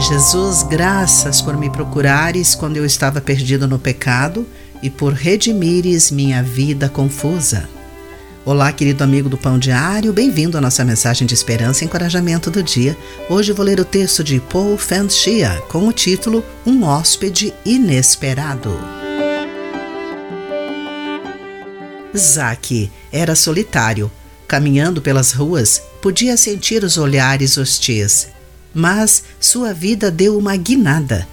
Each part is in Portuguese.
Jesus, graças por me procurares quando eu estava perdido no pecado e por redimires minha vida confusa. Olá, querido amigo do Pão Diário, bem-vindo à nossa mensagem de esperança e encorajamento do dia. Hoje vou ler o texto de Paul Fanchia com o título Um Hóspede Inesperado. Zaque era solitário. Caminhando pelas ruas, podia sentir os olhares hostis mas sua vida deu uma guinada.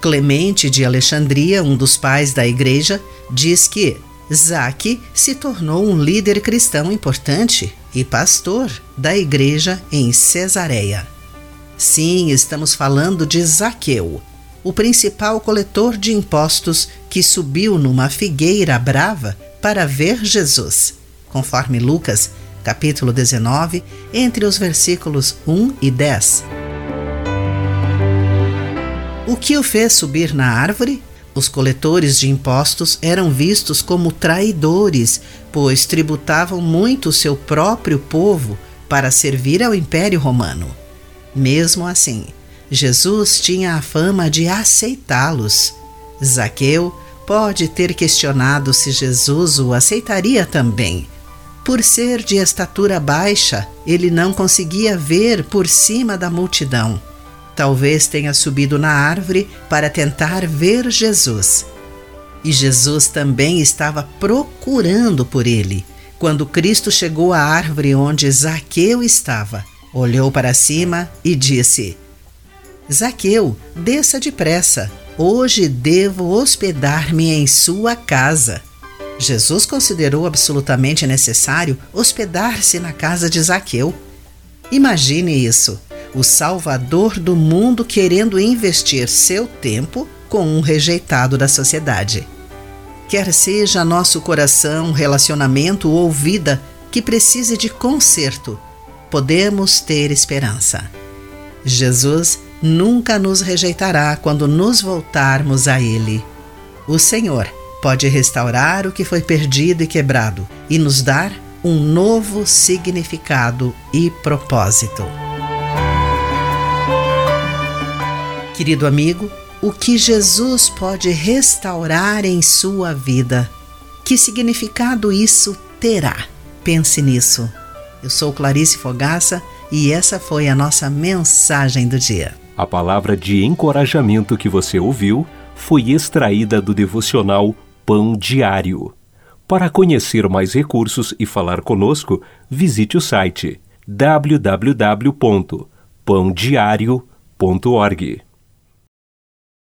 Clemente de Alexandria, um dos pais da igreja, diz que Zaque se tornou um líder cristão importante e pastor da igreja em Cesareia. Sim, estamos falando de Zaqueu, o principal coletor de impostos que subiu numa figueira brava para ver Jesus, conforme Lucas, capítulo 19, entre os versículos 1 e 10. O que o fez subir na árvore? Os coletores de impostos eram vistos como traidores, pois tributavam muito seu próprio povo para servir ao Império Romano. Mesmo assim, Jesus tinha a fama de aceitá-los. Zaqueu pode ter questionado se Jesus o aceitaria também. Por ser de estatura baixa, ele não conseguia ver por cima da multidão. Talvez tenha subido na árvore para tentar ver Jesus. E Jesus também estava procurando por ele. Quando Cristo chegou à árvore onde Zaqueu estava, olhou para cima e disse: Zaqueu, desça depressa. Hoje devo hospedar-me em sua casa. Jesus considerou absolutamente necessário hospedar-se na casa de Zaqueu. Imagine isso o Salvador do mundo querendo investir seu tempo com um rejeitado da sociedade. Quer seja nosso coração, relacionamento ou vida que precise de conserto, podemos ter esperança. Jesus nunca nos rejeitará quando nos voltarmos a Ele. O Senhor pode restaurar o que foi perdido e quebrado e nos dar um novo significado e propósito. Querido amigo, o que Jesus pode restaurar em sua vida? Que significado isso terá? Pense nisso. Eu sou Clarice Fogaça e essa foi a nossa mensagem do dia. A palavra de encorajamento que você ouviu foi extraída do devocional Pão Diário. Para conhecer mais recursos e falar conosco, visite o site www.pãodiario.org.